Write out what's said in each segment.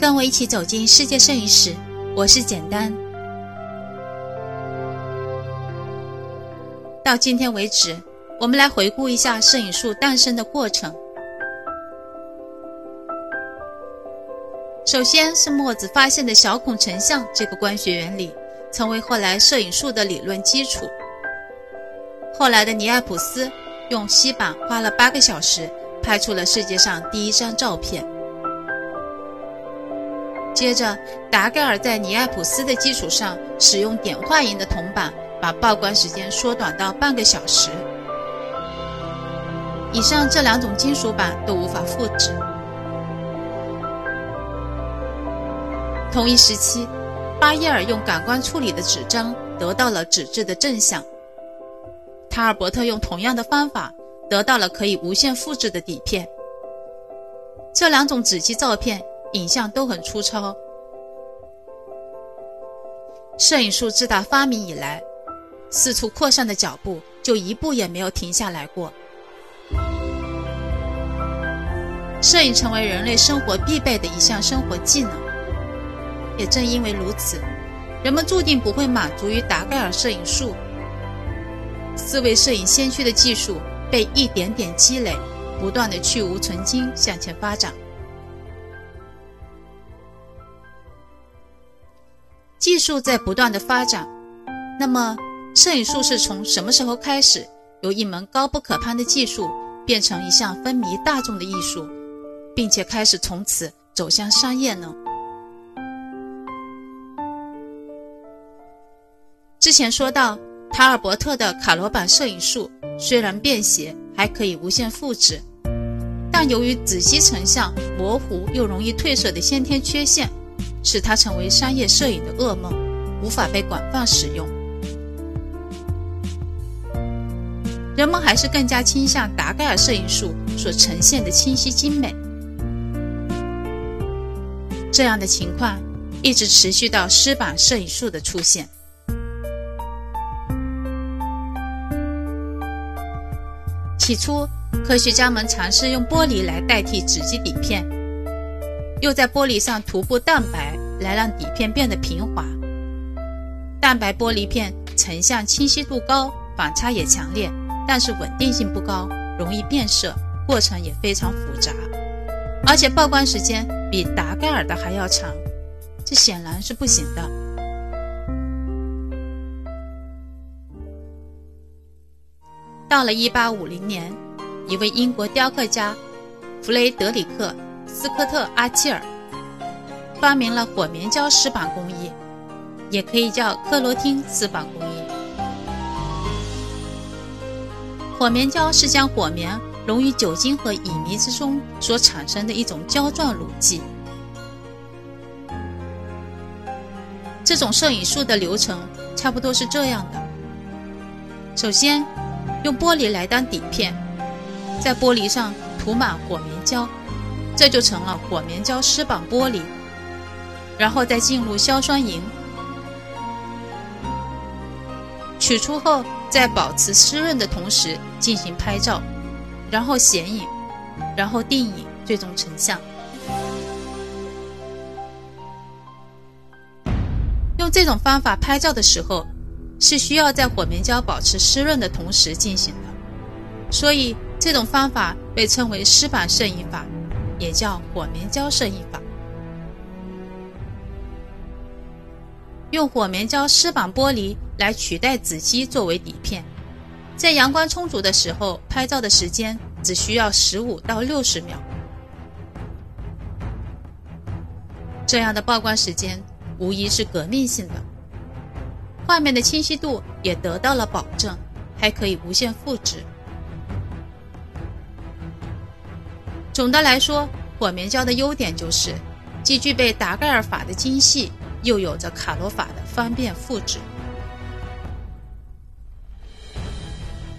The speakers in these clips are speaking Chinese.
跟我一起走进世界摄影史，我是简单。到今天为止，我们来回顾一下摄影术诞生的过程。首先是墨子发现的小孔成像这个光学原理，成为后来摄影术的理论基础。后来的尼埃普斯用锡板花了八个小时，拍出了世界上第一张照片。接着，达盖尔在尼埃普斯的基础上，使用碘化银的铜板，把曝光时间缩短到半个小时。以上这两种金属板都无法复制。同一时期，巴耶尔用感光处理的纸张得到了纸质的正像。塔尔伯特用同样的方法得到了可以无限复制的底片。这两种纸基照片。影像都很粗糙。摄影术自打发明以来，四处扩散的脚步就一步也没有停下来过。摄影成为人类生活必备的一项生活技能。也正因为如此，人们注定不会满足于达盖尔摄影术。四位摄影先驱的技术被一点点积累，不断的去无存精向前发展。技术在不断的发展，那么摄影术是从什么时候开始由一门高不可攀的技术变成一项风靡大众的艺术，并且开始从此走向商业呢？之前说到，塔尔伯特的卡罗版摄影术虽然便携，还可以无限复制，但由于子基成像模糊又容易褪色的先天缺陷。使它成为商业摄影的噩梦，无法被广泛使用。人们还是更加倾向达盖尔摄影术所呈现的清晰精美。这样的情况一直持续到湿版摄影术的出现。起初，科学家们尝试用玻璃来代替纸基底片。又在玻璃上涂布蛋白，来让底片变得平滑。蛋白玻璃片成像清晰度高，反差也强烈，但是稳定性不高，容易变色，过程也非常复杂，而且曝光时间比达盖尔的还要长，这显然是不行的。到了1850年，一位英国雕刻家弗雷德里克。斯科特·阿切尔发明了火棉胶湿板工艺，也可以叫克罗汀湿板工艺。火棉胶是将火棉溶于酒精和乙醚之中所产生的一种胶状乳剂。这种摄影术的流程差不多是这样的：首先，用玻璃来当底片，在玻璃上涂满火棉胶。这就成了火棉胶湿板玻璃，然后再进入硝酸银，取出后在保持湿润的同时进行拍照，然后显影，然后定影，最终成像。用这种方法拍照的时候，是需要在火棉胶保持湿润的同时进行的，所以这种方法被称为湿板摄影法。也叫火棉胶摄影法，用火棉胶湿板玻璃来取代纸基作为底片，在阳光充足的时候拍照的时间只需要十五到六十秒。这样的曝光时间无疑是革命性的，画面的清晰度也得到了保证，还可以无限复制。总的来说，火棉胶的优点就是既具备达盖尔法的精细，又有着卡罗法的方便复制。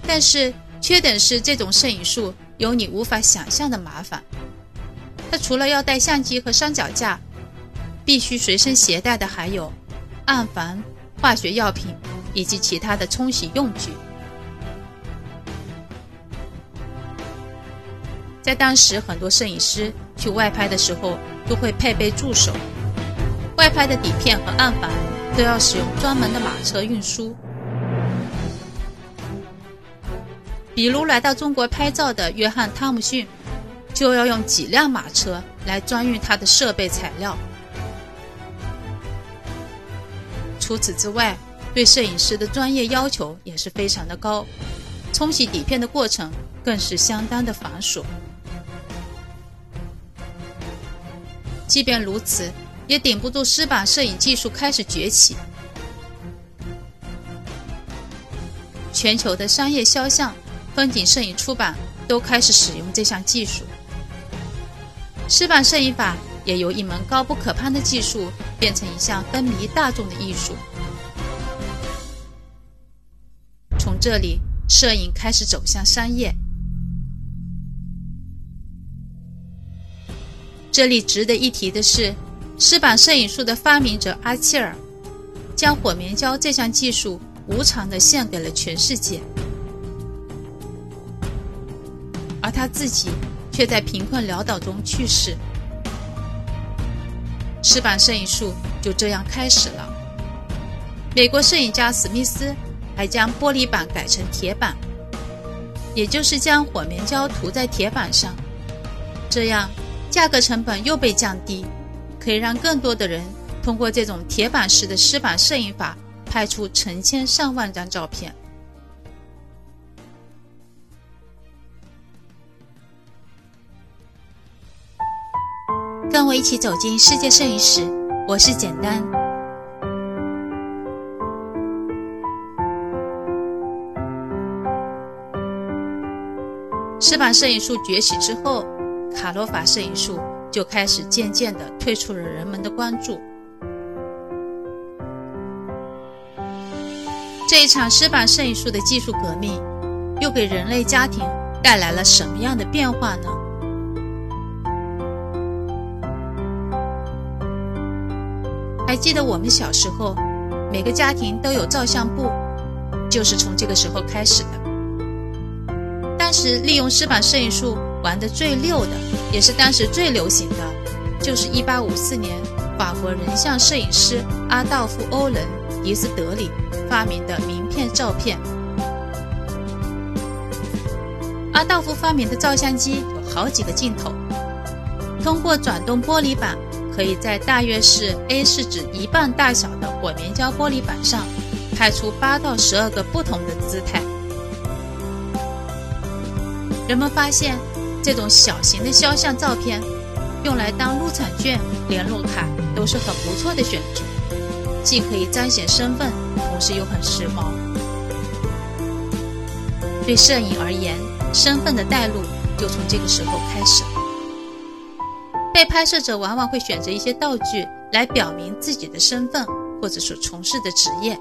但是缺点是这种摄影术有你无法想象的麻烦。它除了要带相机和三脚架，必须随身携带的还有暗房、化学药品以及其他的冲洗用具。在当时，很多摄影师去外拍的时候，都会配备助手，外拍的底片和暗板都要使用专门的马车运输。比如来到中国拍照的约翰·汤姆逊，就要用几辆马车来装运他的设备材料。除此之外，对摄影师的专业要求也是非常的高，冲洗底片的过程更是相当的繁琐。即便如此，也顶不住湿版摄影技术开始崛起。全球的商业肖像、风景摄影出版都开始使用这项技术。湿版摄影法也由一门高不可攀的技术变成一项风靡大众的艺术。从这里，摄影开始走向商业。这里值得一提的是，湿版摄影术的发明者阿切尔，将火棉胶这项技术无偿地献给了全世界，而他自己却在贫困潦倒中去世。湿版摄影术就这样开始了。美国摄影家史密斯还将玻璃板改成铁板，也就是将火棉胶涂在铁板上，这样。价格成本又被降低，可以让更多的人通过这种铁板式的湿版摄影法拍出成千上万张照片。跟我一起走进世界摄影史，我是简单。湿版摄影术崛起之后。卡罗法摄影术就开始渐渐地退出了人们的关注。这一场湿版摄影术的技术革命，又给人类家庭带来了什么样的变化呢？还记得我们小时候，每个家庭都有照相簿，就是从这个时候开始的。当时利用湿版摄影术。玩的最溜的，也是当时最流行的，就是1854年法国人像摄影师阿道夫·欧伦·迪斯德里发明的名片照片。阿道夫发明的照相机有好几个镜头，通过转动玻璃板，可以在大约是 A4 纸一半大小的火棉胶玻璃板上拍出八到十二个不同的姿态。人们发现。这种小型的肖像照片，用来当入场券、联络卡都是很不错的选择，既可以彰显身份，同时又很时髦。对摄影而言，身份的带入就从这个时候开始。被拍摄者往往会选择一些道具来表明自己的身份，或者所从事的职业。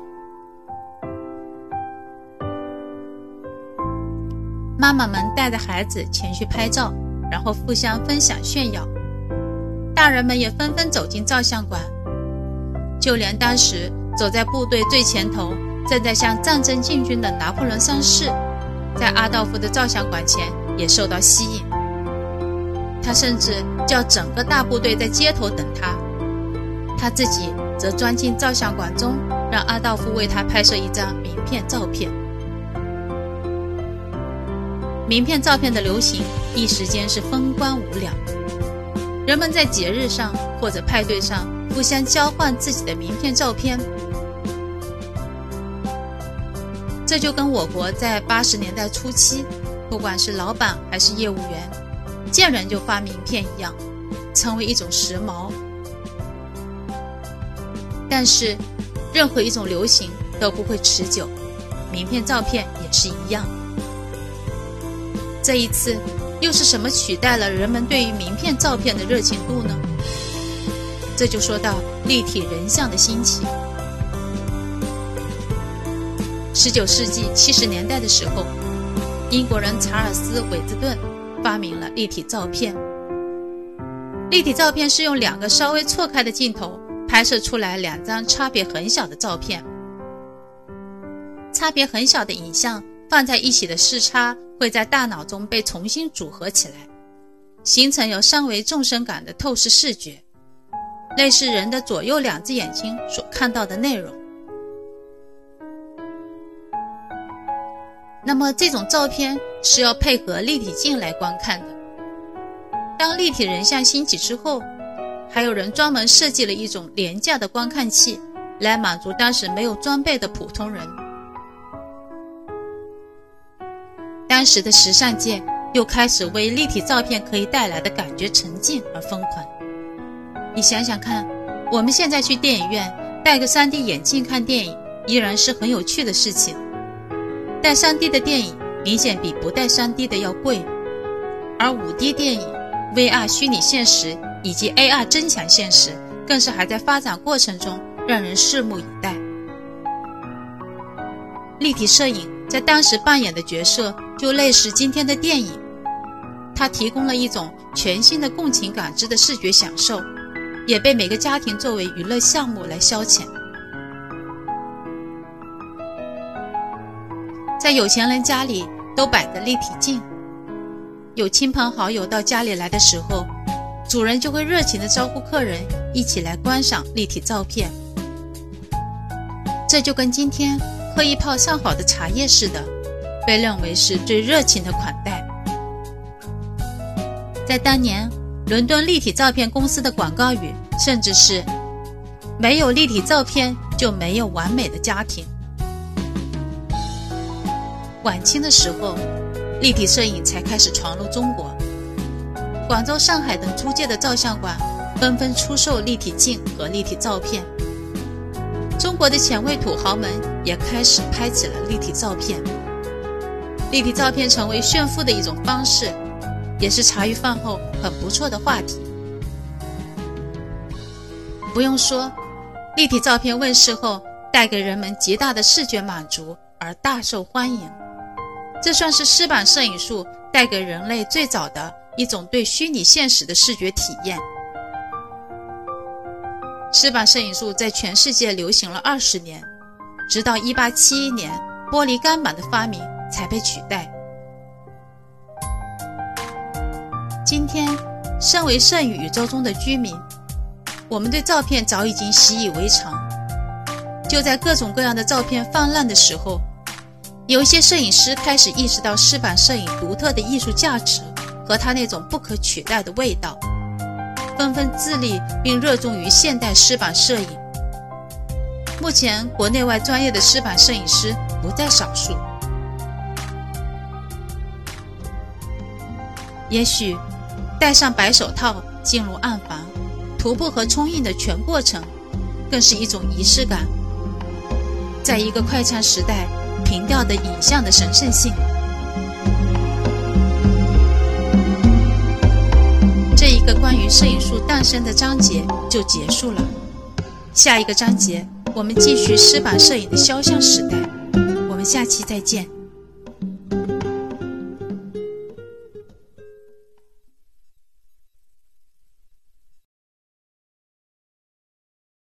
妈妈们带着孩子前去拍照，然后互相分享炫耀。大人们也纷纷走进照相馆，就连当时走在部队最前头、正在向战争进军的拿破仑三世，在阿道夫的照相馆前也受到吸引。他甚至叫整个大部队在街头等他，他自己则钻进照相馆中，让阿道夫为他拍摄一张名片照片。名片照片的流行一时间是风光无两，人们在节日上或者派对上互相交换自己的名片照片，这就跟我国在八十年代初期，不管是老板还是业务员，见人就发名片一样，成为一种时髦。但是，任何一种流行都不会持久，名片照片也是一样。这一次，又是什么取代了人们对于名片照片的热情度呢？这就说到立体人像的兴起。十九世纪七十年代的时候，英国人查尔斯·韦兹顿发明了立体照片。立体照片是用两个稍微错开的镜头拍摄出来两张差别很小的照片，差别很小的影像放在一起的视差。会在大脑中被重新组合起来，形成有三维纵深感的透视视觉，类似人的左右两只眼睛所看到的内容。那么这种照片是要配合立体镜来观看的。当立体人像兴起之后，还有人专门设计了一种廉价的观看器，来满足当时没有装备的普通人。当时的时尚界又开始为立体照片可以带来的感觉沉浸而疯狂。你想想看，我们现在去电影院戴个 3D 眼镜看电影，依然是很有趣的事情。戴 3D 的电影明显比不戴 3D 的要贵，而 5D 电影、VR 虚拟现实以及 AR 增强现实更是还在发展过程中，让人拭目以待。立体摄影在当时扮演的角色就类似今天的电影，它提供了一种全新的共情感知的视觉享受，也被每个家庭作为娱乐项目来消遣。在有钱人家里都摆着立体镜，有亲朋好友到家里来的时候，主人就会热情的招呼客人一起来观赏立体照片。这就跟今天喝一泡上好的茶叶似的，被认为是最热情的款待。在当年，伦敦立体照片公司的广告语甚至是“没有立体照片就没有完美的家庭”。晚清的时候，立体摄影才开始传入中国。广州、上海等租界的照相馆纷纷出售立体镜和立体照片。中国的前卫土豪们也开始拍起了立体照片。立体照片成为炫富的一种方式，也是茶余饭后很不错的话题。不用说，立体照片问世后，带给人们极大的视觉满足，而大受欢迎。这算是湿版摄影术带给人类最早的一种对虚拟现实的视觉体验。湿版摄影术在全世界流行了二十年，直到一八七一年玻璃钢板的发明才被取代。今天，身为摄影宇宙中的居民，我们对照片早已经习以为常。就在各种各样的照片泛滥的时候。有一些摄影师开始意识到湿版摄影独特的艺术价值和它那种不可取代的味道，纷纷致力并热衷于现代湿版摄影。目前，国内外专业的湿版摄影师不在少数。也许，戴上白手套进入暗房，涂布和冲印的全过程，更是一种仪式感。在一个快餐时代。平调的影像的神圣性。关于摄影术诞生的章节就结束了。下一个章节，我们继续湿版摄影的肖像时代。我们下期再见。